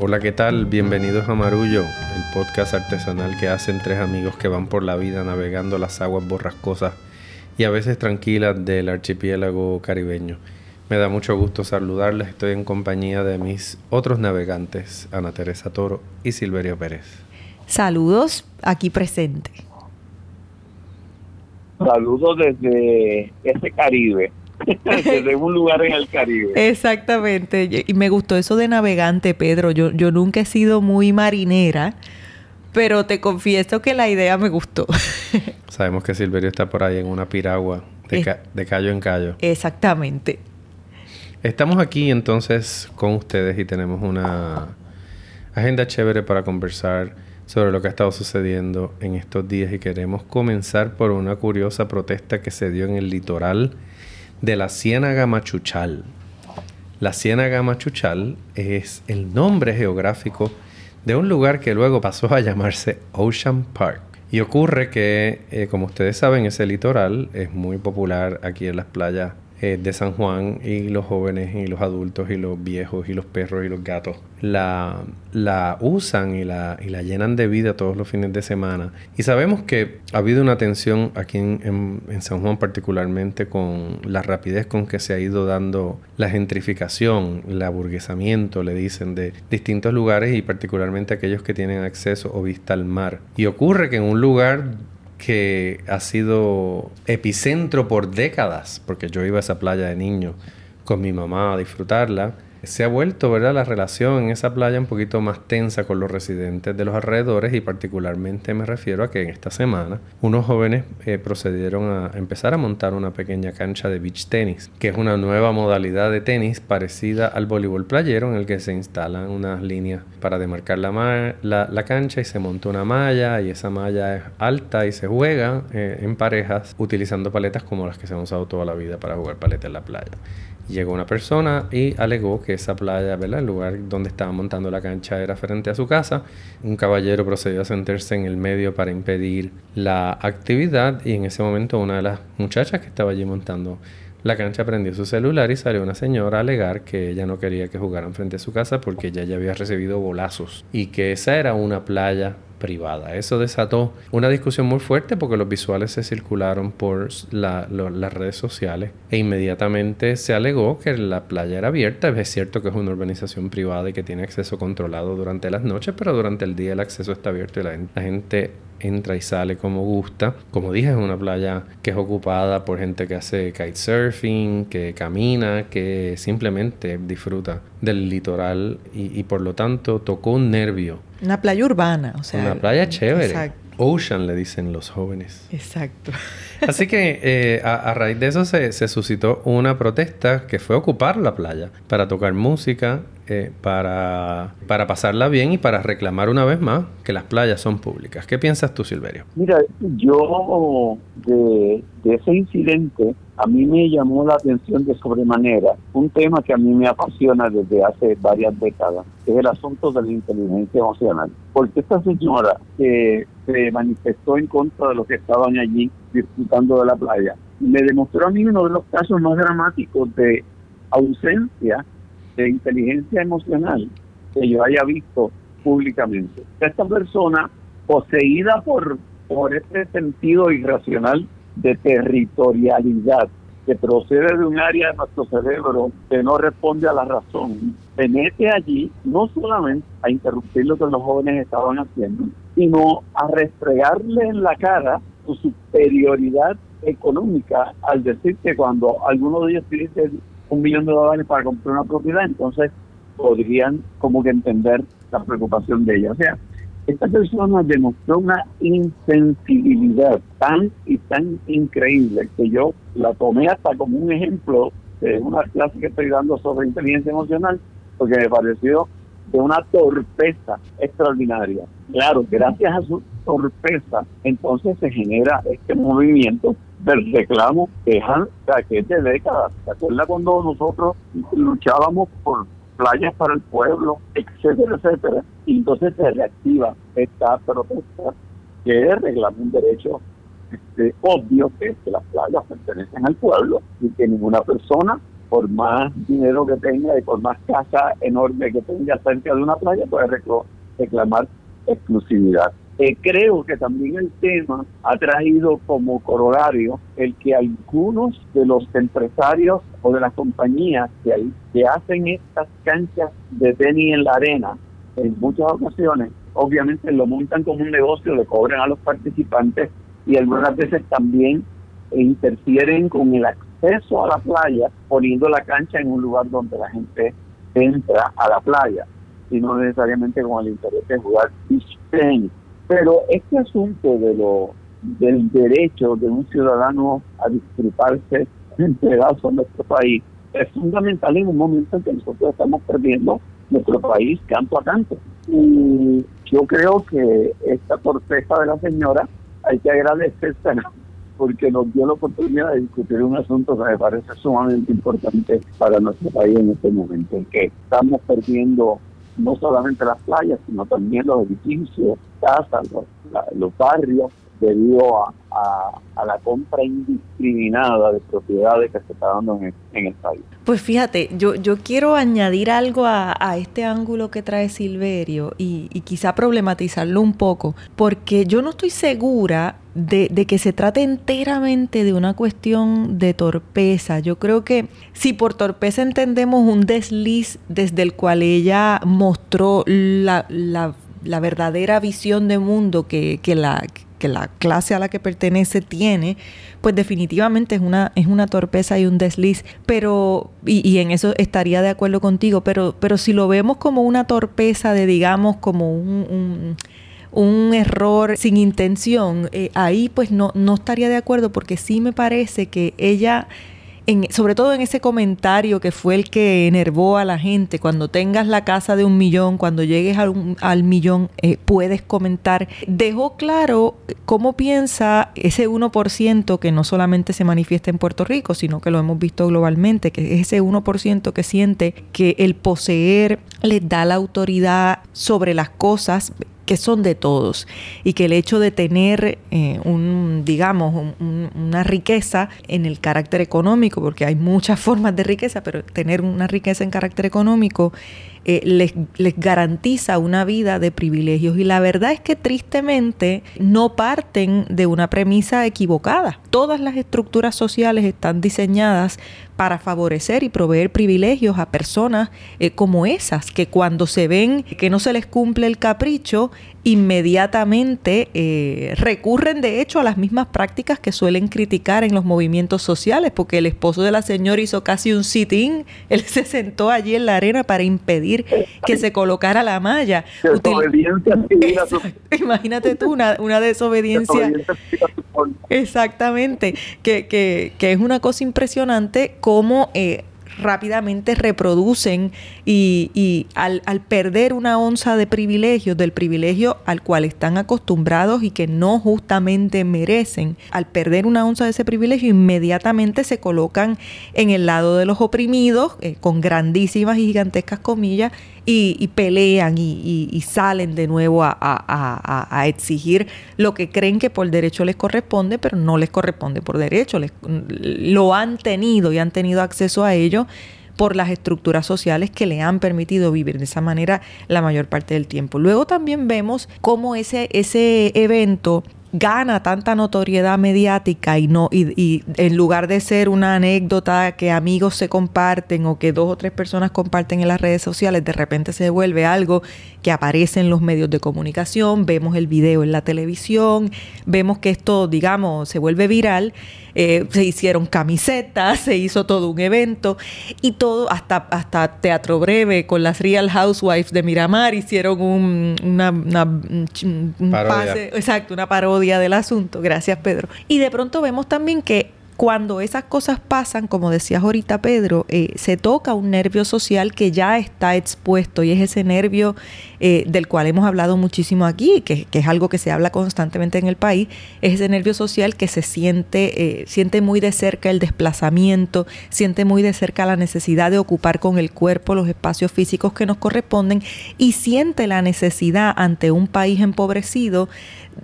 Hola, ¿qué tal? Bienvenidos a Marullo, el podcast artesanal que hacen tres amigos que van por la vida navegando las aguas borrascosas y a veces tranquilas del archipiélago caribeño. Me da mucho gusto saludarles, estoy en compañía de mis otros navegantes, Ana Teresa Toro y Silverio Pérez. Saludos, aquí presente. Saludos desde ese Caribe. desde un lugar en el Caribe. Exactamente. Y me gustó eso de navegante, Pedro. Yo, yo nunca he sido muy marinera, pero te confieso que la idea me gustó. Sabemos que Silverio está por ahí en una piragua de, de callo en callo. Exactamente. Estamos aquí entonces con ustedes y tenemos una agenda chévere para conversar sobre lo que ha estado sucediendo en estos días y queremos comenzar por una curiosa protesta que se dio en el litoral de la Ciénaga Machuchal. La Ciénaga Machuchal es el nombre geográfico de un lugar que luego pasó a llamarse Ocean Park. Y ocurre que, eh, como ustedes saben, ese litoral es muy popular aquí en las playas eh, de San Juan y los jóvenes y los adultos y los viejos y los perros y los gatos la, la usan y la, y la llenan de vida todos los fines de semana. Y sabemos que ha habido una tensión aquí en, en, San Juan particularmente con la rapidez con que se ha ido dando la gentrificación, el aburguesamiento, le dicen, de distintos lugares y particularmente aquellos que tienen acceso o vista al mar. Y ocurre que en un lugar que ha sido epicentro por décadas, porque yo iba a esa playa de niño con mi mamá a disfrutarla, se ha vuelto, ¿verdad?, la relación en esa playa un poquito más tensa con los residentes de los alrededores y particularmente me refiero a que en esta semana unos jóvenes eh, procedieron a empezar a montar una pequeña cancha de beach tenis, que es una nueva modalidad de tenis parecida al voleibol playero en el que se instalan unas líneas para demarcar la, la, cancha y se monta una malla y esa malla es alta y se juega eh, en parejas utilizando paletas como las que se han usado toda la vida para jugar paletas en la playa. Llegó una persona y alegó que esa playa. El lugar donde estaba montando la cancha era frente a su casa. Un caballero procedió a sentarse en el medio para impedir la actividad y en ese momento una de las muchachas que estaba allí montando la cancha prendió su celular y salió una señora a alegar que ella no quería que jugaran frente a su casa porque ella ya había recibido bolazos y que esa era una playa privada. Eso desató una discusión muy fuerte porque los visuales se circularon por las redes sociales e inmediatamente se alegó que la playa era abierta. Es cierto que es una urbanización privada y que tiene acceso controlado durante las noches, pero durante el día el acceso está abierto y la, la gente entra y sale como gusta. Como dije, es una playa que es ocupada por gente que hace kitesurfing, que camina, que simplemente disfruta del litoral y, por lo tanto tocó un nervio. Una playa urbana, o sea. Una playa chévere. Ocean le dicen los jóvenes. Exacto. Así que eh, a, raíz de eso se, se, suscitó una protesta que fue ocupar la playa para tocar música, eh, para, para pasarla bien y para reclamar una vez más que las playas son públicas. ¿Qué piensas tú, Silverio? Mira, yo de, ese incidente a mí me llamó la atención de sobremanera un tema que a mí me apasiona desde hace varias décadas, que es el asunto de la inteligencia emocional. Porque esta señora que se manifestó en contra de los que estaban allí disfrutando de la playa, me demostró a mí uno de los casos más dramáticos de ausencia de inteligencia emocional que yo haya visto públicamente. Esta persona, poseída por, por este sentido irracional de territorialidad, que procede de un área de nuestro cerebro que no responde a la razón, se mete allí no solamente a interrumpir lo que los jóvenes estaban haciendo, sino a restregarle en la cara su superioridad económica al decir que cuando alguno de ellos dice un millón de dólares para comprar una propiedad, entonces podrían como que entender la preocupación de ella. O sea, esta persona demostró una insensibilidad tan y tan increíble que yo la tomé hasta como un ejemplo de una clase que estoy dando sobre inteligencia emocional, porque me pareció de una torpeza extraordinaria. Claro, gracias a su torpeza, entonces se genera este movimiento del reclamo que es, de décadas. ¿Se acuerda cuando nosotros luchábamos por playas para el pueblo, etcétera, etcétera? Y entonces se reactiva esta protesta que reclama un derecho este, obvio que es que las playas pertenecen al pueblo y que ninguna persona por más dinero que tenga y por más casa enorme que tenga cerca de una playa, puede reclamar exclusividad. Eh, creo que también el tema ha traído como corolario el que algunos de los empresarios o de las compañías que, que hacen estas canchas de tenis en la arena, en muchas ocasiones, obviamente lo montan como un negocio, le cobran a los participantes y algunas veces también interfieren con el acceso a la playa, poniendo la cancha en un lugar donde la gente entra a la playa, y no necesariamente con el interés de jugar tenis. Pero este asunto de lo del derecho de un ciudadano a disfrutarse en pedazos nuestro país es fundamental en un momento en que nosotros estamos perdiendo nuestro país canto a canto. Y yo creo que esta torpeza de la señora hay que agradecérsela porque nos dio la oportunidad de discutir un asunto que me parece sumamente importante para nuestro país en este momento, en que estamos perdiendo no solamente las playas, sino también los edificios, casas, los, barrios, debido a, a, la compra indiscriminada de propiedades que se está dando en el, país. Pues fíjate, yo, yo quiero añadir algo a, este ángulo que trae Silverio y, y, quizá problematizarlo un poco, porque yo no estoy segura de, de, que se trate enteramente de una cuestión de torpeza. Yo creo que si por torpeza entendemos un desliz desde el cual ella mostró la, la, la verdadera visión de mundo que, que la que la clase a la que pertenece tiene, pues definitivamente es una, es una torpeza y un desliz. Pero, y, en eso estaría de acuerdo contigo, pero, pero si lo vemos como una torpeza de, digamos, como un, un, error sin intención, eh, ahí pues no, no estaría de acuerdo porque sí me parece que ella sobre todo en ese comentario que fue el que enervó a la gente, cuando tengas la casa de un millón, cuando llegues al, millón, eh, puedes comentar, dejó claro cómo piensa ese 1% que no solamente se manifiesta en Puerto Rico, sino que lo hemos visto globalmente, que es ese 1% que siente que el poseer les da la autoridad sobre las cosas que son de todos y que el hecho de tener eh, un, digamos, una riqueza en el carácter económico, porque hay muchas formas de riqueza, pero tener una riqueza en carácter económico eh, les, garantiza una vida de privilegios. Y la verdad es que tristemente no parten de una premisa equivocada. Todas las estructuras sociales están diseñadas para favorecer y proveer privilegios a personas eh, como esas, que cuando se ven que no se les cumple el capricho, inmediatamente eh, recurren de hecho a las mismas prácticas que suelen criticar en los movimientos sociales, porque el esposo de la señora hizo casi un sit-in, él se sentó allí en la arena para impedir que se colocara la malla. Imagínate tú, una, una desobediencia. Exactamente, que, que, que es una cosa impresionante cómo eh, rápidamente reproducen y, al, perder una onza de privilegios, del privilegio al cual están acostumbrados y que no justamente merecen, al perder una onza de ese privilegio, inmediatamente se colocan en el lado de los oprimidos, eh, con grandísimas y gigantescas comillas, y, pelean y, salen de nuevo a, exigir lo que creen que por derecho les corresponde, pero no les corresponde por derecho. lo han tenido y han tenido acceso a ello por las estructuras sociales que le han permitido vivir de esa manera la mayor parte del tiempo. Luego también vemos cómo ese, ese evento gana tanta notoriedad mediática y no y, en lugar de ser una anécdota que amigos se comparten o que dos o tres personas comparten en las redes sociales, de repente se vuelve algo que aparece en los medios de comunicación, vemos el video en la televisión, vemos que esto, digamos, se vuelve viral, eh, se hicieron camisetas, se hizo todo un evento y todo, hasta, hasta Teatro Breve con las Real Housewives de Miramar hicieron un, una, exacto, una parodia del asunto. Gracias, Pedro. Y de pronto vemos también que cuando esas cosas pasan, como decías ahorita Pedro, eh, se toca un nervio social que ya está expuesto y es ese nervio eh, del cual hemos hablado muchísimo aquí, que, es algo que se habla constantemente en el país, es ese nervio social que se siente, eh, siente muy de cerca el desplazamiento, siente muy de cerca la necesidad de ocupar con el cuerpo los espacios físicos que nos corresponden y siente la necesidad ante un país empobrecido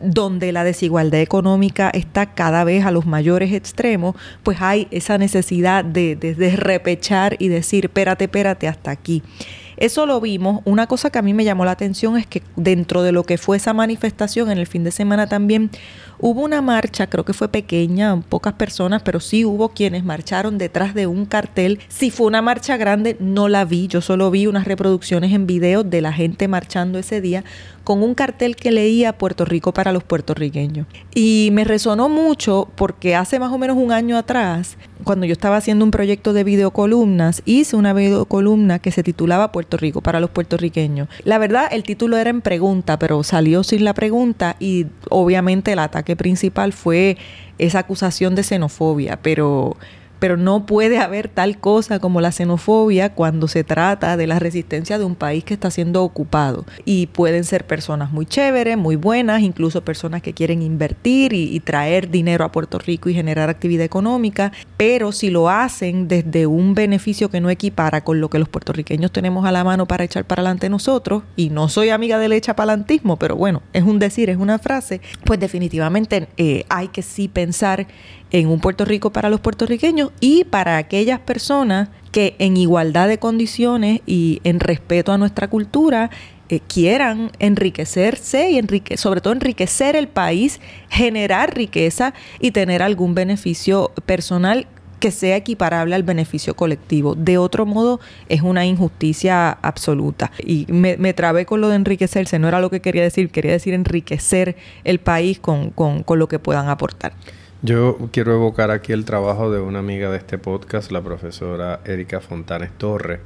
donde la desigualdad económica está cada vez a los mayores extremos, pues hay esa necesidad de, de, repechar y decir, espérate, espérate, hasta aquí. Eso lo vimos. Una cosa que a mí me llamó la atención es que dentro de lo que fue esa manifestación en el fin de semana también hubo una marcha, creo que fue pequeña, pocas personas, pero sí hubo quienes marcharon detrás de un cartel. Si fue una marcha grande, no la vi, yo solo vi unas reproducciones en video de la gente marchando ese día con un cartel que leía Puerto Rico para los puertorriqueños. Y me resonó mucho porque hace más o menos un año atrás, cuando yo estaba haciendo un proyecto de videocolumnas, hice una videocolumna que se titulaba Puerto Rico para los puertorriqueños. La verdad, el título era en pregunta, pero salió sin la pregunta y obviamente el ataque principal fue esa acusación de xenofobia, pero pero no puede haber tal cosa como la xenofobia cuando se trata de la resistencia de un país que está siendo ocupado. Y pueden ser personas muy chéveres, muy buenas, incluso personas que quieren invertir y, traer dinero a Puerto Rico y generar actividad económica, pero si lo hacen desde un beneficio que no equipara con lo que los puertorriqueños tenemos a la mano para echar para adelante nosotros, y no soy amiga del echapalantismo, pero bueno, es un decir, es una frase, pues definitivamente eh, hay que sí pensar en un Puerto Rico para los puertorriqueños y para aquellas personas que en igualdad de condiciones y en respeto a nuestra cultura eh, quieran enriquecerse y enrique sobre todo enriquecer el país, generar riqueza y tener algún beneficio personal que sea equiparable al beneficio colectivo. De otro modo, es una injusticia absoluta. Y me, me trabé con lo de enriquecerse, no era lo que quería decir, quería decir enriquecer el país con, con, con lo que puedan aportar. Yo quiero evocar aquí el trabajo de una amiga de este podcast, la profesora Erika Fontanes Torres,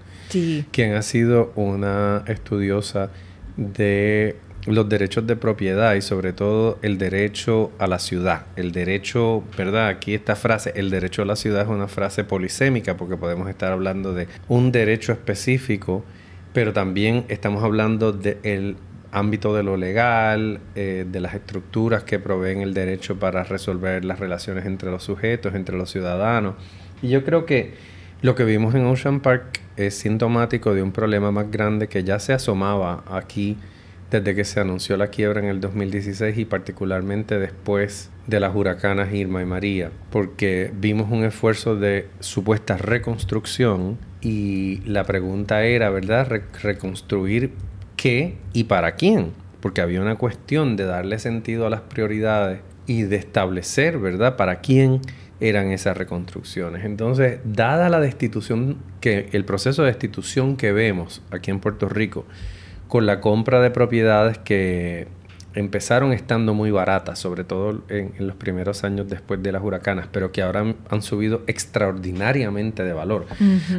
quien ha sido una estudiosa de los derechos de propiedad y sobre todo el derecho a la ciudad. El derecho, ¿verdad? Aquí esta frase, el derecho a la ciudad es una frase polisémica porque podemos estar hablando de un derecho específico, pero también estamos hablando del el ámbito de lo legal, eh, de las estructuras que proveen el derecho para resolver las relaciones entre los sujetos, entre los ciudadanos. Y yo creo que lo que vimos en Ocean Park es sintomático de un problema más grande que ya se asomaba aquí desde que se anunció la quiebra en el 2016 y particularmente después de las huracanas Irma y María, porque vimos un esfuerzo de supuesta reconstrucción y la pregunta era, ¿verdad?, reconstruir qué y para quién, porque había una cuestión de darle sentido a las prioridades y de establecer, ¿verdad?, para quién eran esas reconstrucciones. Entonces, dada la destitución, que el proceso de destitución que vemos aquí en Puerto Rico, con la compra de propiedades que empezaron estando muy baratas, sobre todo en, los primeros años después de las huracanas, pero que ahora han, subido extraordinariamente de valor.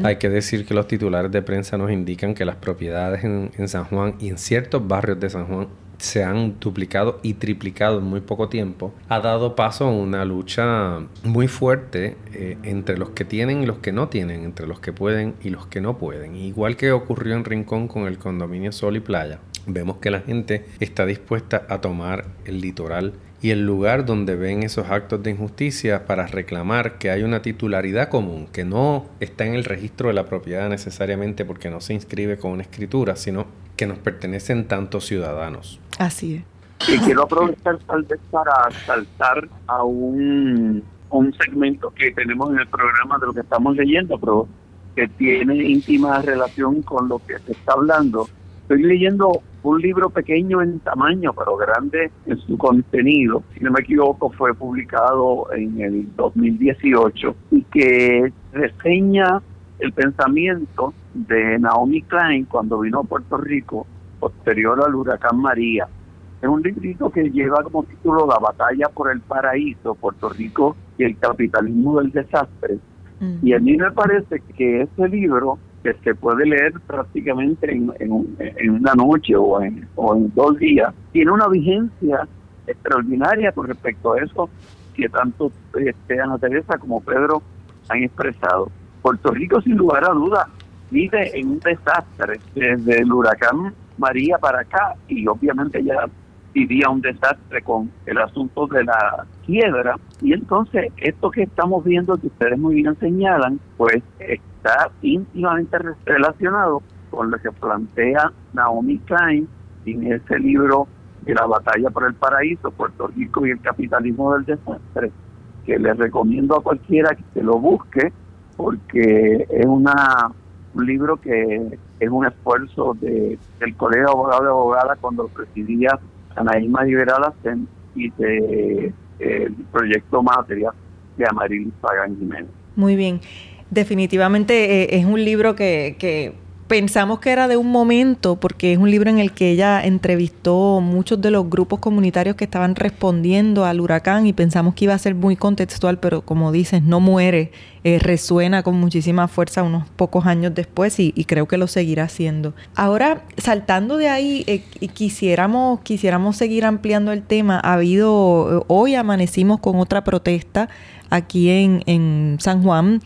Hay que decir que los titulares de prensa nos indican que las propiedades en, San Juan y en ciertos barrios de San Juan se han duplicado y triplicado en muy poco tiempo, ha dado paso a una lucha muy fuerte eh, entre los que tienen y los que no tienen, entre los que pueden y los que no pueden. Igual que ocurrió en Rincón con el condominio Sol y Playa, vemos que la gente está dispuesta a tomar el litoral y el lugar donde ven esos actos de injusticia para reclamar que hay una titularidad común, que no está en el registro de la propiedad necesariamente porque no se inscribe con una escritura, sino que nos pertenecen tantos ciudadanos. Así es. Y quiero aprovechar tal vez para saltar a un, un segmento que tenemos en el programa de lo que estamos leyendo, pero que tiene íntima relación con lo que se está hablando. Estoy leyendo un libro pequeño en tamaño, pero grande en su contenido. Si no me equivoco, fue publicado en el 2018 y que reseña el pensamiento de Naomi Klein cuando vino a Puerto Rico posterior al huracán María. Es un librito que lleva como título La batalla por el paraíso, Puerto Rico y el capitalismo del desastre. Y a mí me parece que ese libro que se puede leer prácticamente en, en, una noche o en, o en dos días, tiene una vigencia extraordinaria con respecto a eso que tanto este, Ana Teresa como Pedro han expresado. Puerto Rico, sin lugar a dudas, vive en un desastre desde el huracán María para acá y obviamente ya vivía un desastre con el asunto de la quiebra y entonces esto que estamos viendo que ustedes muy bien señalan pues está íntimamente relacionado con lo que plantea Naomi Klein en ese libro que la batalla por el paraíso, Puerto Rico y el capitalismo del desastre, que les recomiendo a cualquiera que lo busque, porque es una un libro que es un esfuerzo de, del Colegio de Abogados de Abogadas cuando presidía Anaíma Liberada y de el proyecto Materia de Amarilis Pagan Jiménez. Muy bien. Definitivamente eh, es un libro que, que pensamos que era de un momento, porque es un libro en el que ella entrevistó muchos de los grupos comunitarios que estaban respondiendo al huracán y pensamos que iba a ser muy contextual, pero como dices, no muere, eh, resuena con muchísima fuerza unos pocos años después y, creo que lo seguirá haciendo. Ahora, saltando de ahí, eh, quisiéramos, quisiéramos seguir ampliando el tema. Ha habido, hoy amanecimos con otra protesta aquí en San Juan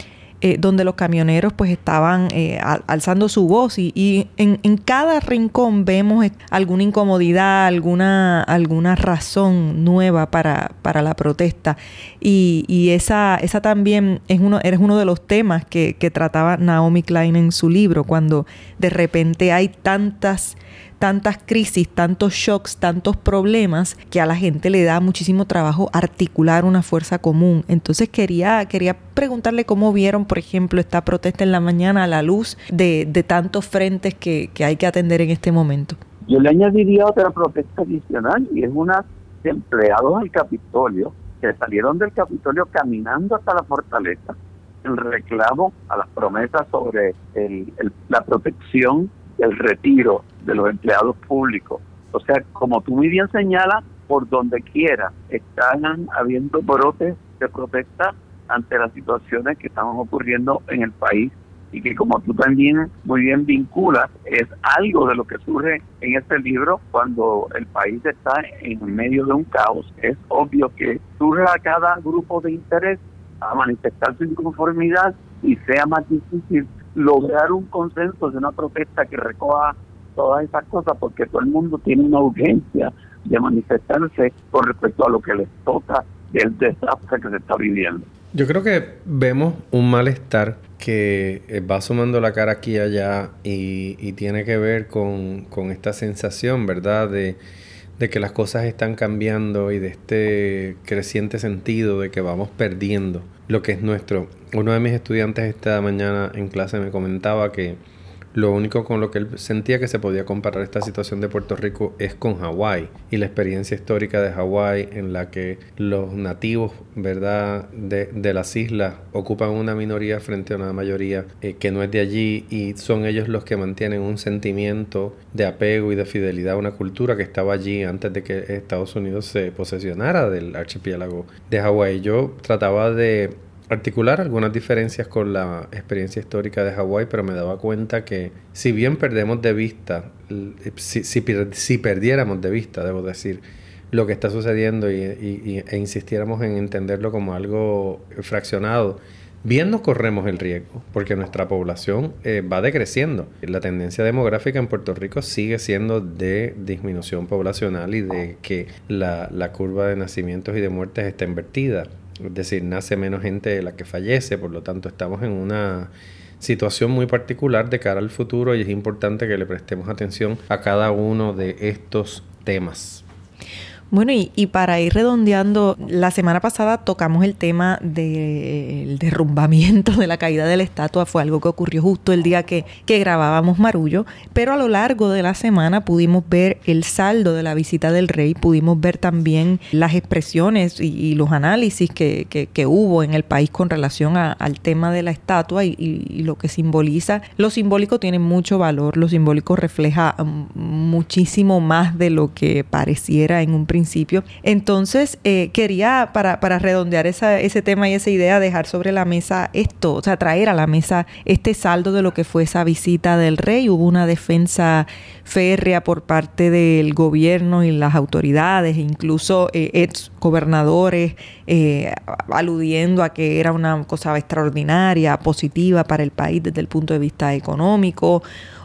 eh, donde los camioneros pues estaban eh, alzando su voz y, en, cada rincón vemos alguna incomodidad, alguna, alguna razón nueva para, para la protesta. Y, esa, esa también es uno, uno de los temas que, que trataba Naomi Klein en su libro, cuando de repente hay tantas tantas crisis, tantos shocks, tantos problemas que a la gente le da muchísimo trabajo articular una fuerza común. Entonces quería, quería preguntarle cómo vieron, por ejemplo, esta protesta en la mañana a la luz de, tantos frentes que, hay que atender en este momento. Yo le añadiría otra protesta adicional y es una de empleados del Capitolio que salieron del Capitolio caminando hasta la fortaleza en reclamo a las promesas sobre la protección el retiro de los empleados públicos. O sea, como tú muy bien señalas, por donde quiera están habiendo brotes de protesta ante las situaciones que están ocurriendo en el país y que como tú también muy bien vinculas, es algo de lo que surge en este libro cuando el país está en medio de un caos. Es obvio que surge a cada grupo de interés a manifestar su inconformidad y sea más difícil lograr un consenso de una protesta que recoja todas esas cosas porque todo el mundo tiene una urgencia de manifestarse con respecto a lo que les toca del desastre que se está viviendo. Yo creo que vemos un malestar que eh, va sumando la cara aquí y allá y, tiene que ver con, con, esta sensación, ¿verdad? De, de que las cosas están cambiando y de este creciente sentido de que vamos perdiendo lo que es nuestro. Uno de mis estudiantes esta mañana en clase me comentaba que lo único con lo que él sentía que se podía comparar esta situación de Puerto Rico es con Hawái y la experiencia histórica de Hawái en la que los nativos, ¿verdad?, de, las islas ocupan una minoría frente a una mayoría eh, que no es de allí y son ellos los que mantienen un sentimiento de apego y de fidelidad a una cultura que estaba allí antes de que Estados Unidos se posesionara del archipiélago de Hawái. Yo trataba de articular algunas diferencias con la experiencia histórica de Hawái, pero me daba cuenta que si bien perdemos de vista, si, si, perdiéramos de vista, debo decir, lo que está sucediendo y, e insistiéramos en entenderlo como algo fraccionado, bien nos corremos el riesgo, porque nuestra población eh, va decreciendo. La tendencia demográfica en Puerto Rico sigue siendo de disminución poblacional y de que la, la curva de nacimientos y de muertes está invertida. Es decir, nace menos gente de la que fallece, por lo tanto estamos en una situación muy particular de cara al futuro y es importante que le prestemos atención a cada uno de estos temas. Bueno, y, para ir redondeando, la semana pasada tocamos el tema del derrumbamiento de la caída de la estatua. Fue algo que ocurrió justo el día que, grabábamos Marullo. Pero a lo largo de la semana pudimos ver el saldo de la visita del rey, pudimos ver también las expresiones y, los análisis que, hubo en el país con relación al tema de la estatua y, y lo que simboliza. Lo simbólico tiene mucho valor, lo simbólico refleja mm, muchísimo más de lo que pareciera en un principio entonces, eh, quería, para, para redondear esa, ese tema y esa idea, dejar sobre la mesa esto, o sea, traer a la mesa este saldo de lo que fue esa visita del rey. Hubo una defensa férrea por parte del gobierno y las autoridades, incluso eh, ex gobernadores, eh, aludiendo a que era una cosa extraordinaria, positiva para el país desde el punto de vista económico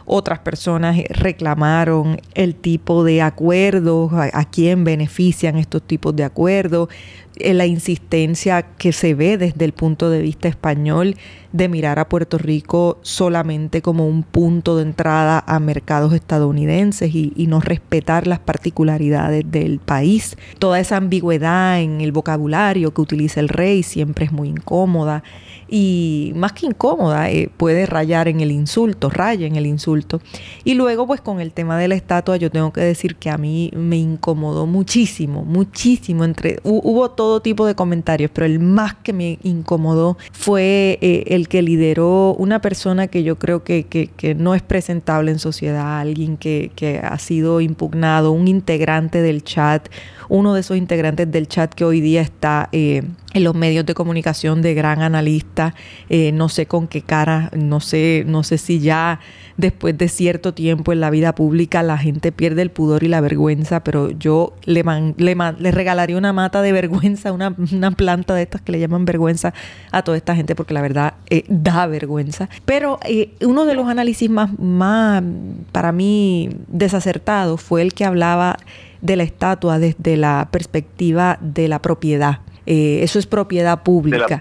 otras personas reclamaron el tipo de acuerdos, a, quién benefician estos tipos de acuerdos, eh, la insistencia que se ve desde el punto de vista español de mirar a Puerto Rico solamente como un punto de entrada a mercados estadounidenses y, y, no respetar las particularidades del país. Toda esa ambigüedad en el vocabulario que utiliza el rey siempre es muy incómoda y más que incómoda, eh, puede rayar en el insulto, raya en el insulto. Y luego, pues con el tema de la estatua, yo tengo que decir que a mí me incomodó muchísimo, muchísimo. Entre, hubo todo tipo de comentarios, pero el más que me incomodó fue eh, el que lideró una persona que yo creo que, que, no es presentable en sociedad, alguien que, que ha sido impugnado, un integrante del chat, uno de esos integrantes del chat que hoy día está eh, en los medios de comunicación de gran analista, eh, no sé con qué cara, no sé, no sé si ya después de cierto tiempo en la vida pública la gente pierde el pudor y la vergüenza, pero yo le, le, regalaría una mata de vergüenza, una, planta de estas que le llaman vergüenza a toda esta gente, porque la verdad eh, da vergüenza. Pero uno de los análisis más, más, para mí, desacertados fue el que hablaba de la estatua desde la perspectiva de la propiedad. Eh, eso es propiedad pública.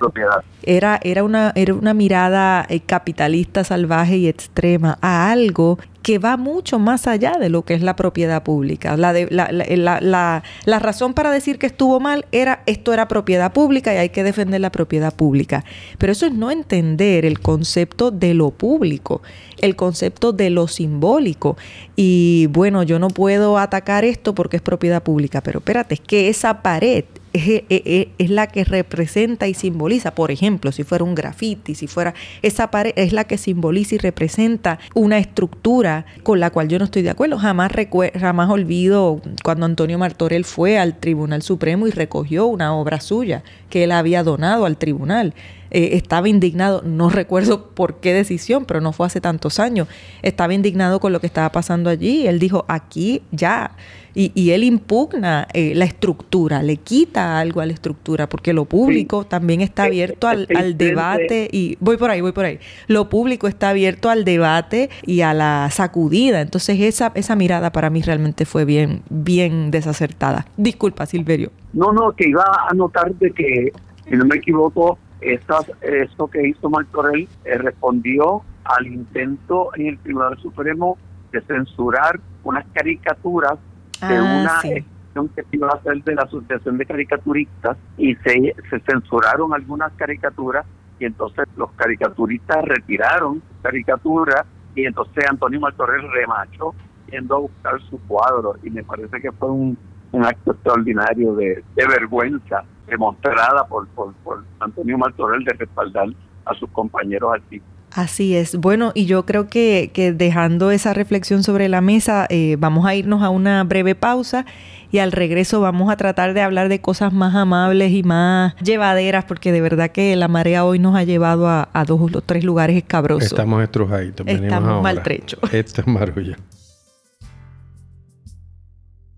Era, era, una, era una mirada eh, capitalista, salvaje y extrema a algo que va mucho más allá de lo que es la propiedad pública. La, de, la, la, la, razón para decir que estuvo mal era esto era propiedad pública y hay que defender la propiedad pública. Pero eso es no entender el concepto de lo público, el concepto de lo simbólico. Y bueno, yo no puedo atacar esto porque es propiedad pública, pero espérate, es que esa pared es, la que representa y simboliza, por ejemplo, si fuera un graffiti, si fuera esa pared, es la que simboliza y representa una estructura con la cual yo no estoy de acuerdo. Jamás, jamás olvido cuando Antonio Martorell fue al Tribunal Supremo y recogió una obra suya que él había donado al tribunal. Eh, estaba indignado, no recuerdo por qué decisión, pero no fue hace tantos años. Estaba indignado con lo que estaba pasando allí. Él dijo, aquí ya y, él impugna eh, la estructura, le quita algo a la estructura, porque lo público también está abierto al, debate y voy por ahí, voy por ahí. Lo público está abierto al debate y a la sacudida. Entonces esa, esa mirada para mí realmente fue bien, bien desacertada. Disculpa, Silverio. No, no, que iba a notar de que, si no me equivoco, estas, esto que hizo Martorell eh, respondió al intento en el Tribunal Supremo de censurar unas caricaturas de ah, una sí. que se iba a hacer de la Asociación de Caricaturistas y se, se censuraron algunas caricaturas y entonces los caricaturistas retiraron caricaturas y entonces Antonio Martorell remachó yendo a buscar su cuadro y me parece que fue un, un acto extraordinario de, de vergüenza demostrada por, por, por Antonio Martorell de respaldar a sus compañeros artistas. Así es. Bueno, y yo creo que, que dejando esa reflexión sobre la mesa, eh, vamos a irnos a una breve pausa y al regreso vamos a tratar de hablar de cosas más amables y más llevaderas, porque de verdad que la marea hoy nos ha llevado a, dos o tres lugares escabrosos. Estamos estrujaditos. Estamos maltrechos. Esto es marulla.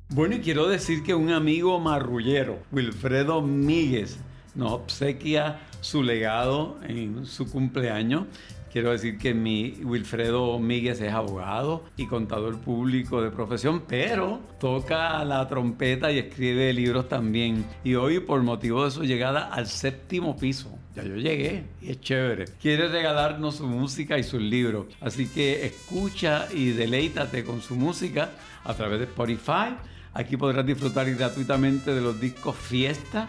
Bueno, y quiero decir que un amigo marrullero, Wilfredo Míguez, nos obsequia su legado en su cumpleaños Quiero decir que mi Wilfredo Míguez es abogado y contador público de profesión, pero toca la trompeta y escribe libros también. Y hoy, por motivo de su llegada al séptimo piso, ya yo llegué y es chévere. Quiere regalarnos su música y sus libros. Así que escucha y deleítate con su música a través de Spotify. Aquí podrás disfrutar gratuitamente de los discos Fiesta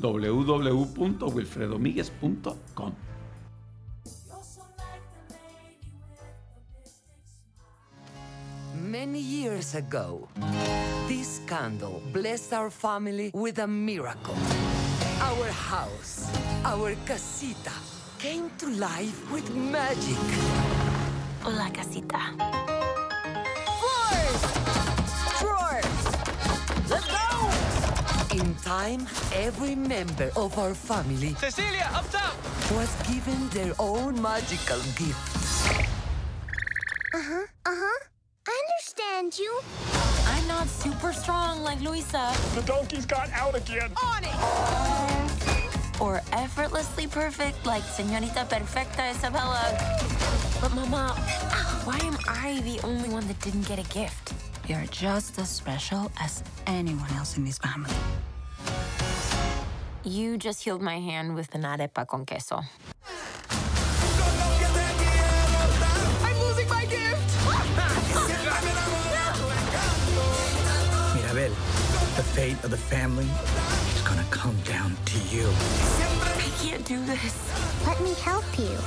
www.wilfredomiguez.com. Many years ago, this candle blessed our family with a miracle. Our house, our casita, came to life with magic. Hola, casita. In time, every member of our family Cecilia, up top! was given their own magical gift. Uh-huh, uh-huh. I understand you. I'm not super strong like Luisa. The donkeys got out again. On it! Or effortlessly perfect like Señorita Perfecta Isabella. But Mama, why am I the only one that didn't get a gift? You're just as special as anyone else in this family. You just healed my hand with an arepa con queso. I'm losing my gift! Mirabel, the fate of the family is gonna come down to you. I can't do this. Let me help you.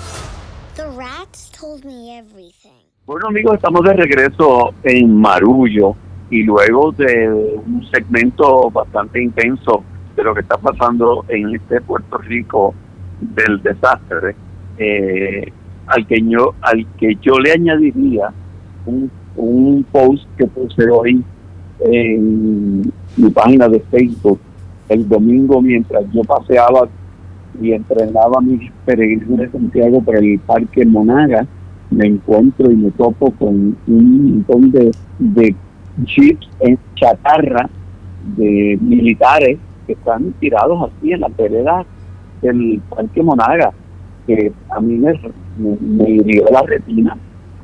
The rats told me everything. Bueno amigos, estamos de regreso en Marullo y luego de un segmento bastante intenso de lo que está pasando en este Puerto Rico del desastre, eh, al que yo al que yo le añadiría un, un post que puse hoy en mi página de Facebook el domingo mientras yo paseaba y entrenaba mis peregrinos de Santiago por el Parque Monaga, me encuentro y me topo con un montón de, de jeeps en chatarra de militares que están tirados así en la vereda del Parque Monaga, que a mí me, me, me hirió la retina,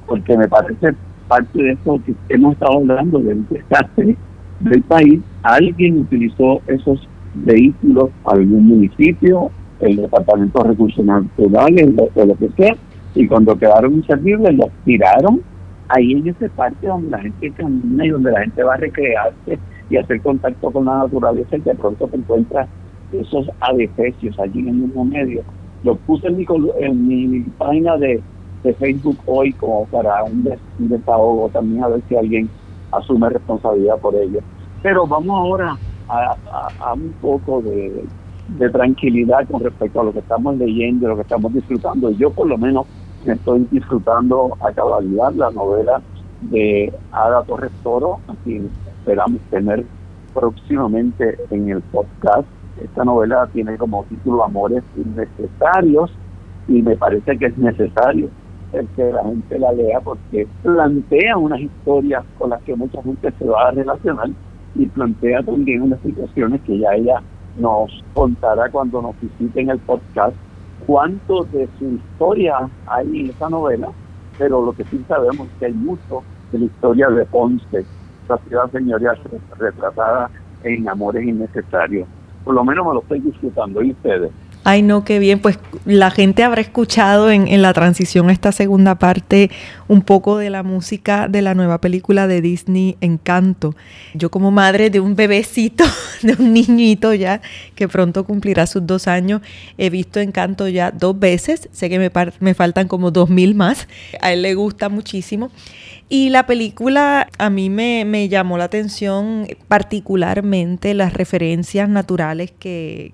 porque me parece parte de eso que hemos estado hablando del desastre del país. Alguien utilizó esos vehículos, algún municipio, el Departamento de Recursos Naturales, o lo que sea, y cuando quedaron inservibles los tiraron ahí en ese parque donde la gente camina y donde la gente va a recrearse y hacer contacto con la naturaleza y de pronto te encuentras esos adefesios allí en el mismo medio. Lo puse en mi, en mi página de, de Facebook hoy como para un, des- desahogo también a ver si alguien asume responsabilidad por ello. Pero vamos ahora a- a un poco de, de tranquilidad con respecto a lo que estamos leyendo, lo que estamos disfrutando. Yo por lo menos me estoy disfrutando a cabalidad la novela de Ada Torres Toro, a esperamos tener próximamente en el podcast. Esta novela tiene como título Amores Innecesarios y me parece que es necesario el que la gente la lea porque plantea unas historias con las que mucha gente se va a relacionar y plantea también unas situaciones que ya ella nos contará cuando nos visite en el podcast cuánto de su historia hay en esa novela, pero lo que sí sabemos es que hay mucho de la historia de Ponce, esa ciudad señorial retratada en Amores Innecesarios. Por lo menos me lo estoy disfrutando. ¿Y ustedes? Ay, no, qué bien. Pues la gente habrá escuchado en, en la transición a esta segunda parte un poco de la música de la nueva película de Disney, Encanto. Yo como madre de un bebecito, de un niñito ya, que pronto cumplirá sus dos años, he visto Encanto ya dos veces. Sé que me, me faltan como dos mil más. A él le gusta muchísimo. Y la película a mí me, llamó la atención particularmente las referencias naturales que,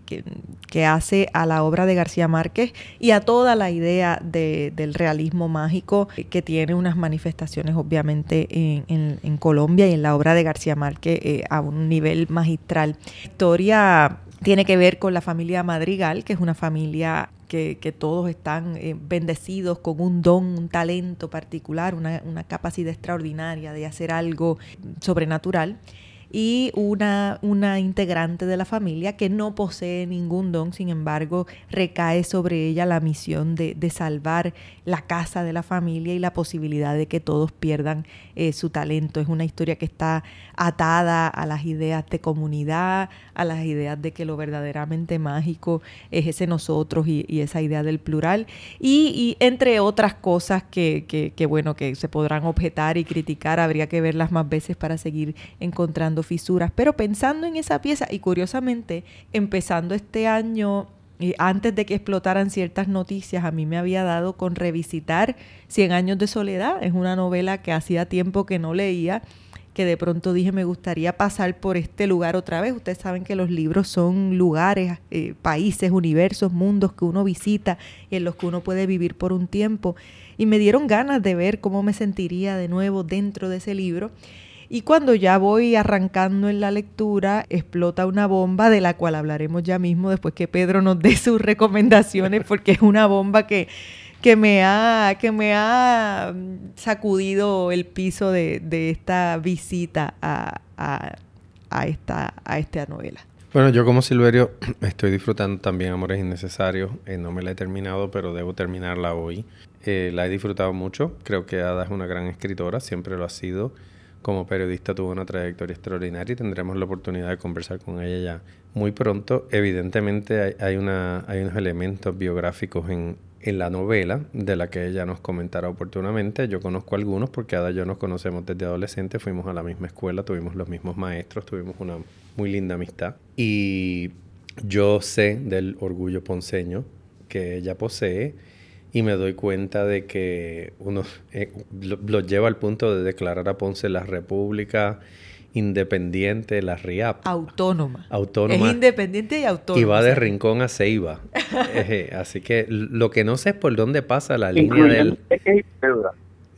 hace a la obra de García Márquez y a toda la idea de- del realismo mágico que tiene unas manifestaciones obviamente en, en- en Colombia y en la obra de García Márquez eh, a un nivel magistral. La historia tiene que ver con la familia Madrigal, que es una familia que, todos están eh, bendecidos con un don, un talento particular, una, una capacidad extraordinaria de hacer algo sobrenatural. Y una, una integrante de la familia que no posee ningún don, sin embargo, recae sobre ella la misión de, de salvar la casa de la familia y la posibilidad de que todos pierdan eh, su talento. Es una historia que está atada a las ideas de comunidad, a las ideas de que lo verdaderamente mágico es ese nosotros y, esa idea del plural, y, y entre otras cosas que, que, bueno, que se podrán objetar y criticar, habría que verlas más veces para seguir encontrando fisuras. Pero pensando en esa pieza y curiosamente, empezando este año antes de que explotaran ciertas noticias, a mí me había dado con revisitar Cien años de soledad. Es una novela que hacía tiempo que no leía, que de pronto dije me gustaría pasar por este lugar otra vez. Ustedes saben que los libros son lugares, eh, países, universos, mundos que uno visita y en los que uno puede vivir por un tiempo. Y me dieron ganas de ver cómo me sentiría de nuevo dentro de ese libro. Y cuando ya voy arrancando en la lectura, explota una bomba de la cual hablaremos ya mismo después que Pedro nos dé sus recomendaciones, porque es una bomba que, que, me, ha, que me ha sacudido el piso de, esta visita a, a, esta, a esta novela. Bueno, yo como Silverio estoy disfrutando también Amores Innecesarios. Eh, no me la he terminado, pero debo terminarla hoy. Eh, la he disfrutado mucho. Creo que Ada es una gran escritora, siempre lo ha sido como periodista tuvo una trayectoria extraordinaria y tendremos la oportunidad de conversar con ella ya muy pronto. Evidentemente hay, hay unos elementos biográficos en, en, la novela de la que ella nos comentará oportunamente. Yo conozco algunos porque Ada y yo nos conocemos desde adolescentes, fuimos a la misma escuela, tuvimos los mismos maestros, tuvimos una muy linda amistad. Y yo sé del orgullo ponceño que ella posee y me doy cuenta de que uno eh, lo, lleva al punto de declarar a Ponce la República independiente, la RIAP. Autónoma. Autónoma. Es independiente y autónoma. Y va de Rincón a Ceiba. así que lo que no sé es por dónde pasa la línea del...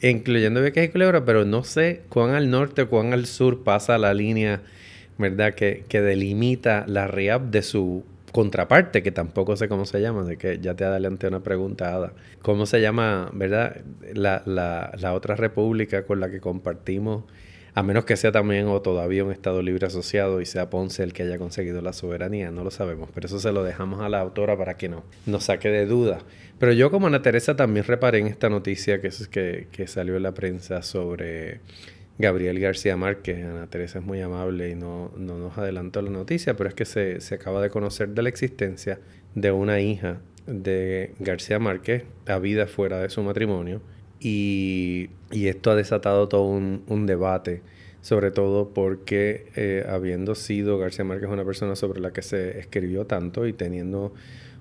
Incluyendo Vieques y Culebra, pero no sé cuán al norte o cuán al sur pasa la línea, ¿verdad? Que, que delimita la RIAP de su contraparte, que tampoco sé cómo se llama, de que ya te adelanté una pregunta, Ada. ¿Cómo se llama, verdad, la, la, la, otra república con la que compartimos, a menos que sea también o todavía un Estado libre asociado y sea Ponce el que haya conseguido la soberanía? No lo sabemos, pero eso se lo dejamos a la autora para que no nos saque de duda. Pero yo como Ana Teresa también reparé en esta noticia que, que, que salió en la prensa sobre Gabriel García Márquez. Ana Teresa es muy amable y no, no nos adelantó la noticia, pero es que se, se, acaba de conocer de la existencia de una hija de García Márquez, a vida fuera de su matrimonio, y, y esto ha desatado todo un, un debate, sobre todo porque eh, habiendo sido García Márquez una persona sobre la que se escribió tanto y teniendo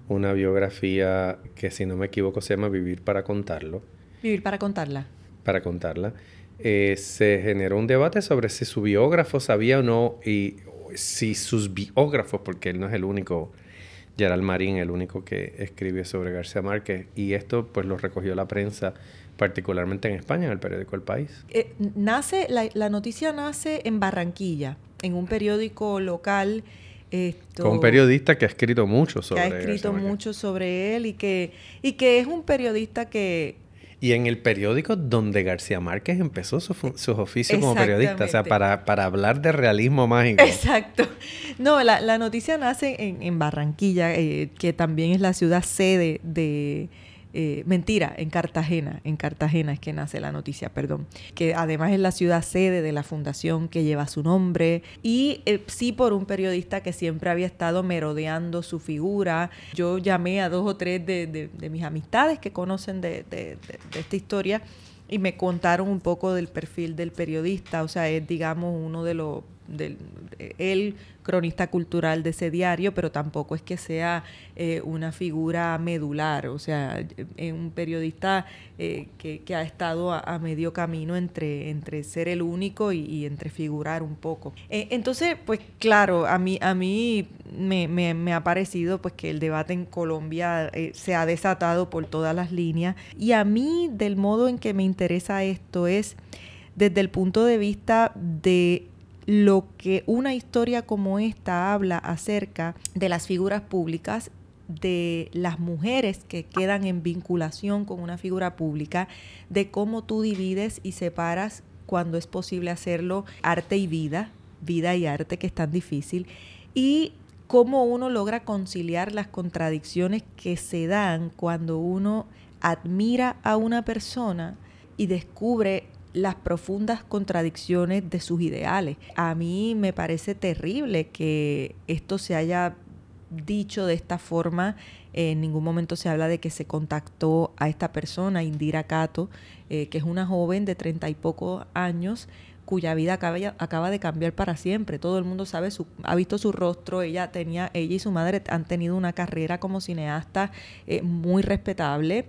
una biografía que si no me equivoco se llama Vivir para contarlo. Vivir para contarla. Para contarla. Eh, se generó un debate sobre si su biógrafo sabía o no y si sus biógrafos, porque él no es el único, Gerald Marín, el único que escribe sobre García Márquez, y esto pues lo recogió la prensa, particularmente en España, en el periódico El País. Eh, nace, la, noticia nace en Barranquilla, en un periódico local. Esto, Con un periodista que ha escrito mucho sobre él. Que ha escrito mucho sobre él y que, y que es un periodista que y en el periódico donde García Márquez empezó sus oficios como periodista, o sea, para, para, hablar de realismo mágico. Exacto. No, la, la noticia nace en, en Barranquilla, eh, que también es la ciudad sede de eh, mentira, en Cartagena, en Cartagena es que nace la noticia, perdón, que además es la ciudad sede de la fundación que lleva su nombre y eh, sí por un periodista que siempre había estado merodeando su figura. Yo llamé a dos o tres de, mis amistades que conocen de, esta historia y me contaron un poco del perfil del periodista, o sea, es digamos uno de los del él cronista cultural de ese diario, pero tampoco es que sea eh, una figura medular, o sea, eh, un periodista eh, que, ha estado a, medio camino entre, entre ser el único y, entre figurar un poco. entonces, pues claro, a mí, a mí me, me, ha parecido pues que el debate en Colombia se ha desatado por todas las líneas y a mí del modo en que me interesa esto es desde el punto de vista de lo que una historia como esta habla acerca de las figuras públicas de las mujeres que quedan en vinculación con una figura pública, de cómo tú divides y separas cuando es posible hacerlo arte y vida, vida y arte que es tan difícil, y cómo uno logra conciliar las contradicciones que se dan cuando uno admira a una persona y descubre las profundas contradicciones de sus ideales. A mí me parece terrible que esto se haya dicho de esta forma. En ningún momento se habla de que se contactó a esta persona, Indira Cato, eh, que es una joven de treinta y pocos años, cuya vida acaba, de cambiar para siempre. Todo el mundo sabe, su, ha visto su rostro. Ella tenía, ella y su madre han tenido una carrera como cineasta eh, muy respetable.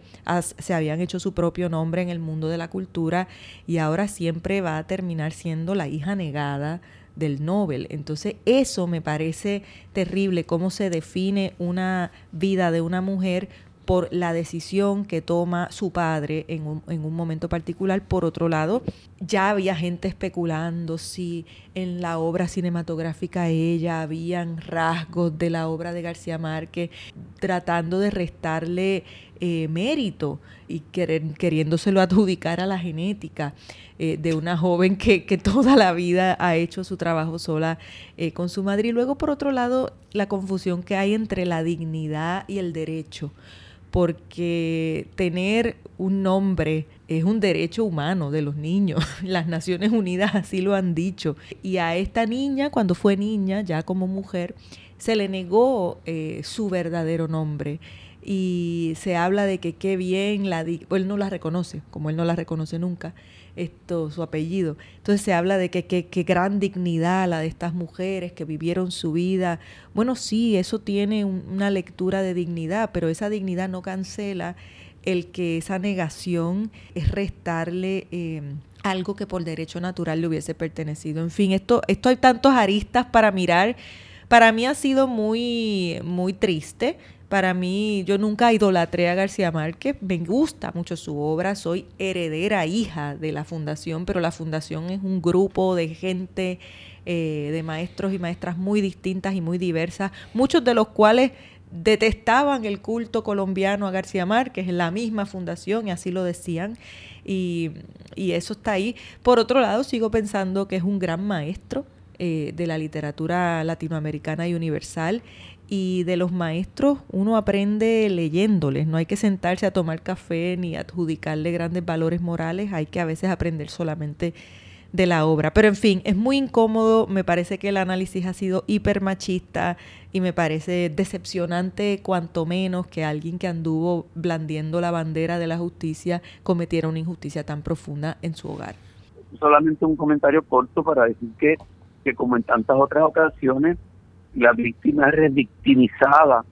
se habían hecho su propio nombre en el mundo de la cultura y ahora siempre va a terminar siendo la hija negada del Nobel. Entonces eso me parece terrible, cómo se define una vida de una mujer por la decisión que toma su padre en un, en un, momento particular. Por otro lado, ya había gente especulando si en la obra cinematográfica ella habían rasgos de la obra de García Márquez, tratando de restarle eh, mérito y queriéndoselo adjudicar a la genética eh, de una joven que, que, toda la vida ha hecho su trabajo sola eh, con su madre. Y luego, por otro lado, la confusión que hay entre la dignidad y el derecho porque tener un nombre es un derecho humano de los niños. Las Naciones Unidas así lo han dicho. Y a esta niña, cuando fue niña, ya como mujer, se le negó eh, su verdadero nombre y se habla de que qué bien la él no la reconoce, como él no la reconoce nunca, esto su apellido. Entonces se habla de que qué gran dignidad la de estas mujeres que vivieron su vida. Bueno, sí, eso tiene una lectura de dignidad, pero esa dignidad no cancela el que esa negación es restarle eh, algo que por derecho natural le hubiese pertenecido. En fin, esto, esto hay tantos aristas para mirar. Para mí ha sido muy, muy triste para mí, yo nunca idolatré a García Márquez, me gusta mucho su obra, soy heredera, hija de la fundación, pero la fundación es un grupo de gente, eh, de maestros y maestras muy distintas y muy diversas, muchos de los cuales detestaban el culto colombiano a García Márquez la misma fundación y así lo decían. Y, y eso está ahí. Por otro lado, sigo pensando que es un gran maestro eh, de la literatura latinoamericana y universal y de los maestros uno aprende leyéndoles, no hay que sentarse a tomar café ni adjudicarle grandes valores morales, hay que a veces aprender solamente de la obra. Pero en fin, es muy incómodo, me parece que el análisis ha sido hiper machista y me parece decepcionante cuanto menos que alguien que anduvo blandiendo la bandera de la justicia cometiera una injusticia tan profunda en su hogar. Solamente un comentario corto para decir que, que como en tantas otras ocasiones, la víctima es revictimizada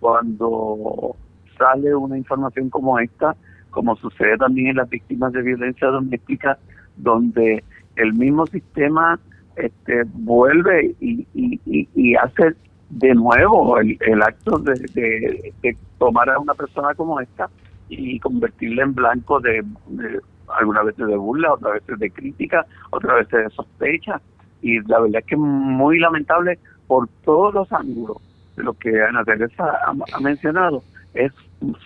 cuando sale una información como esta, como sucede también en las víctimas de violencia doméstica, donde el mismo sistema este, vuelve y, y, hace de nuevo el, acto de, tomar a una persona como esta y convertirla en blanco de, de algunas veces de burla, otras veces de crítica, otras veces de sospecha. Y la verdad es que es muy lamentable por todos los ángulos de lo que Ana Teresa ha, mencionado, es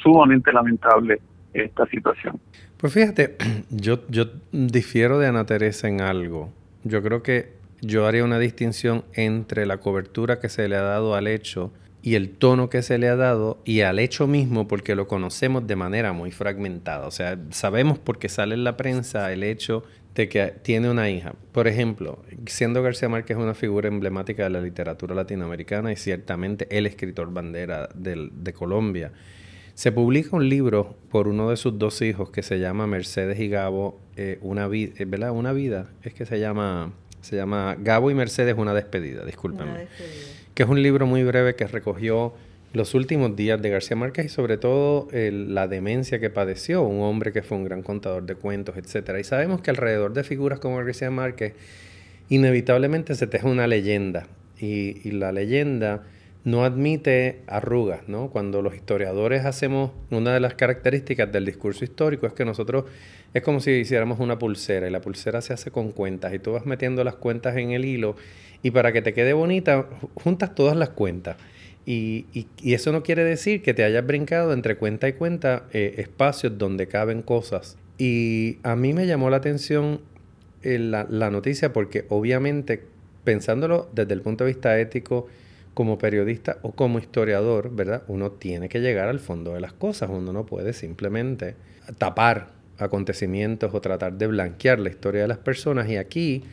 sumamente lamentable esta situación. Pues fíjate, yo, yo difiero de Ana Teresa en algo. Yo creo que yo haría una distinción entre la cobertura que se le ha dado al hecho y el tono que se le ha dado y al hecho mismo porque lo conocemos de manera muy fragmentada. O sea, sabemos porque sale en la prensa el hecho de que tiene una hija. Por ejemplo, siendo García Márquez una figura emblemática de la literatura latinoamericana y ciertamente el escritor bandera de Colombia, se publica un libro por uno de sus dos hijos que se llama Mercedes y Gabo, eh, una, vida, eh, ¿verdad? una vida, es que se llama, se llama Gabo y Mercedes, una despedida, discúlpenme. Que es un libro muy breve que recogió los últimos días de García Márquez y sobre todo la demencia que padeció, un hombre que fue un gran contador de cuentos, etc. Y sabemos que alrededor de figuras como García Márquez inevitablemente se teje una leyenda y, la leyenda no admite arrugas, ¿no? Cuando los historiadores hacemos una de las características del discurso histórico es que nosotros es como si hiciéramos una pulsera y la pulsera se hace con cuentas y tú vas metiendo las cuentas en el hilo y para que te quede bonita juntas todas las cuentas y, y, eso no quiere decir que te hayas brincado entre cuenta y cuenta eh, espacios donde caben cosas. Y a mí me llamó la atención eh, la, la, noticia porque obviamente pensándolo desde el punto de vista ético, como periodista o como historiador, ¿verdad? Uno tiene que llegar al fondo de las cosas. Uno no puede simplemente tapar acontecimientos o tratar de blanquear la historia de las personas. Y aquí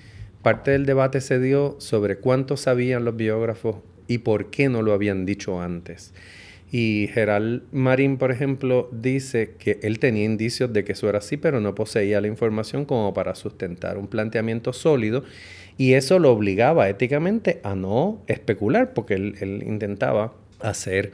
parte del debate se dio sobre cuánto sabían los biógrafos y por qué no lo habían dicho antes. Y Gerald Marín, por ejemplo, dice que él tenía indicios de que eso era así, pero no poseía la información como para sustentar un planteamiento sólido. Y eso lo obligaba éticamente a no especular, porque él, él intentaba hacer,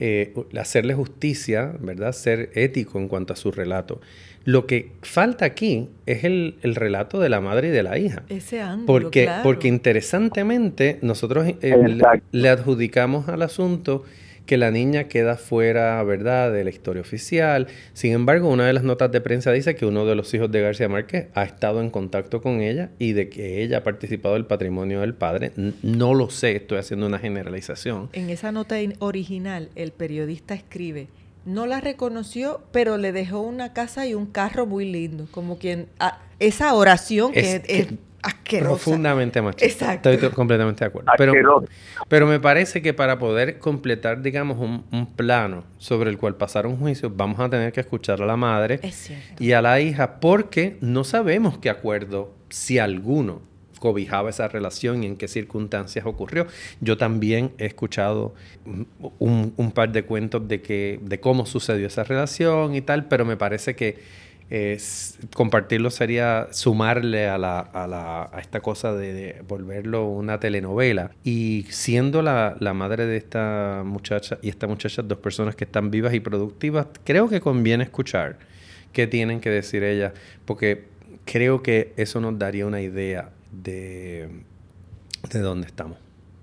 eh, hacerle justicia, ¿verdad? Ser ético en cuanto a su relato. Lo que falta aquí es el, el relato de la madre y de la hija. Ese ángulo, Porque, claro. porque interesantemente nosotros eh, le adjudicamos al asunto que la niña queda fuera, ¿verdad?, de la historia oficial. Sin embargo, una de las notas de prensa dice que uno de los hijos de García Márquez ha estado en contacto con ella y de que ella ha participado del patrimonio del padre. No lo sé, estoy haciendo una generalización. En esa nota in- original, el periodista escribe, no la reconoció, pero le dejó una casa y un carro muy lindo. Como quien... ah, esa oración que Es es, es que- asquerosa. Profundamente machista. Exacto. Estoy to- completamente de acuerdo. Pero, pero me parece que para poder completar, digamos, un, un plano sobre el cual pasar un juicio, vamos a tener que escuchar a la madre y a la hija porque no sabemos qué acuerdo, si alguno, cobijaba esa relación y en qué circunstancias ocurrió. Yo también he escuchado un, un par de cuentos de, que, de cómo sucedió esa relación y tal, pero me parece que compartirlo sería sumarle a, la, a, la- a esta cosa de, de volverlo una telenovela. Y siendo la, la madre de esta muchacha y esta muchacha dos personas que están vivas y productivas, creo que conviene escuchar qué tienen que decir ellas, porque creo que eso nos daría una idea de, de dónde estamos.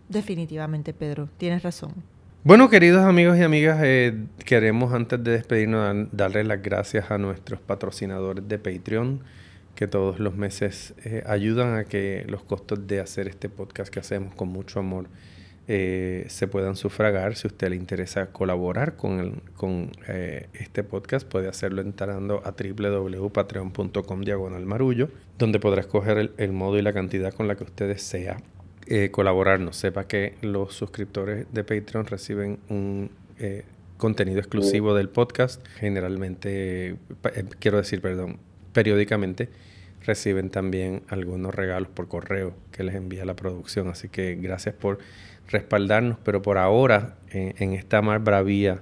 Definitivamente, Pedro, tienes razón. Bueno, queridos amigos y amigas, eh, queremos antes de despedirnos dan- darle las gracias a nuestros patrocinadores de Patreon que todos los meses eh, ayudan a que los costos de hacer este podcast que hacemos con mucho amor eh, se puedan sufragar. Si a usted le interesa colaborar con, el- con eh, este podcast, puede hacerlo entrando a www.patreon.com diagonal marullo, donde podrá escoger el, el modo y la cantidad con la que usted desea eh, colaborarnos. Sepa que los suscriptores de Patreon reciben un eh, contenido exclusivo del podcast. Generalmente, eh, quiero decir, perdón, periódicamente reciben también algunos regalos por correo que les envía la producción. Así que gracias por respaldarnos, pero por ahora, eh, en esta mar bravía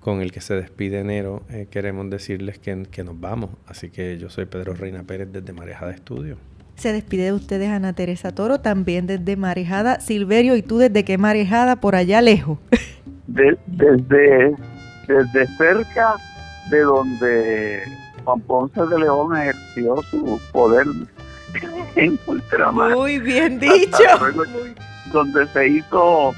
con el que se despide enero, eh, queremos decirles que, que nos vamos. Así que yo soy Pedro Reina Pérez desde Marejada Estudio. Se despide de ustedes Ana Teresa Toro, también desde Marejada. Silverio, ¿y tú desde qué Marejada? Por allá lejos. De- desde, desde cerca de donde Juan Ponce de León ejerció su poder en ultramar. Muy bien dicho. luego, donde se hizo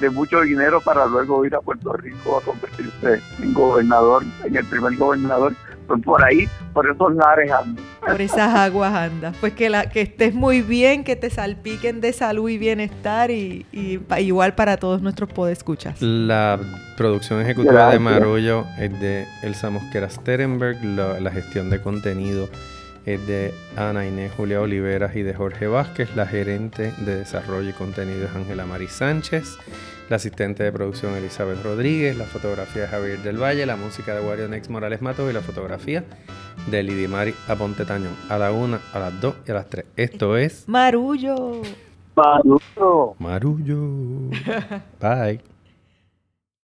de mucho dinero para luego ir a Puerto Rico a convertirse en gobernador, en el primer gobernador. Pues por ahí, por esos lares ando. Por esas aguas andas. Pues que, la, que estés muy bien, que te salpiquen de salud y bienestar y, y pa- igual para todos nuestros podescuchas. La producción ejecutiva de. Marullo es de Elsa Mosquera Sterenberg. La, la gestión de contenido es de Ana Inés Julia Oliveras y de Jorge Vázquez. La gerente de desarrollo y contenido es Ángela Mari Sánchez. La asistente de producción Elizabeth Rodríguez. La fotografía de Javier del Valle. La música de Wario Nex Morales Matos. Y la fotografía de Lidimari Aponte Tañón. A la una, a las dos y a las tres. Esto es Marullo. Maduro. Marullo. Bye.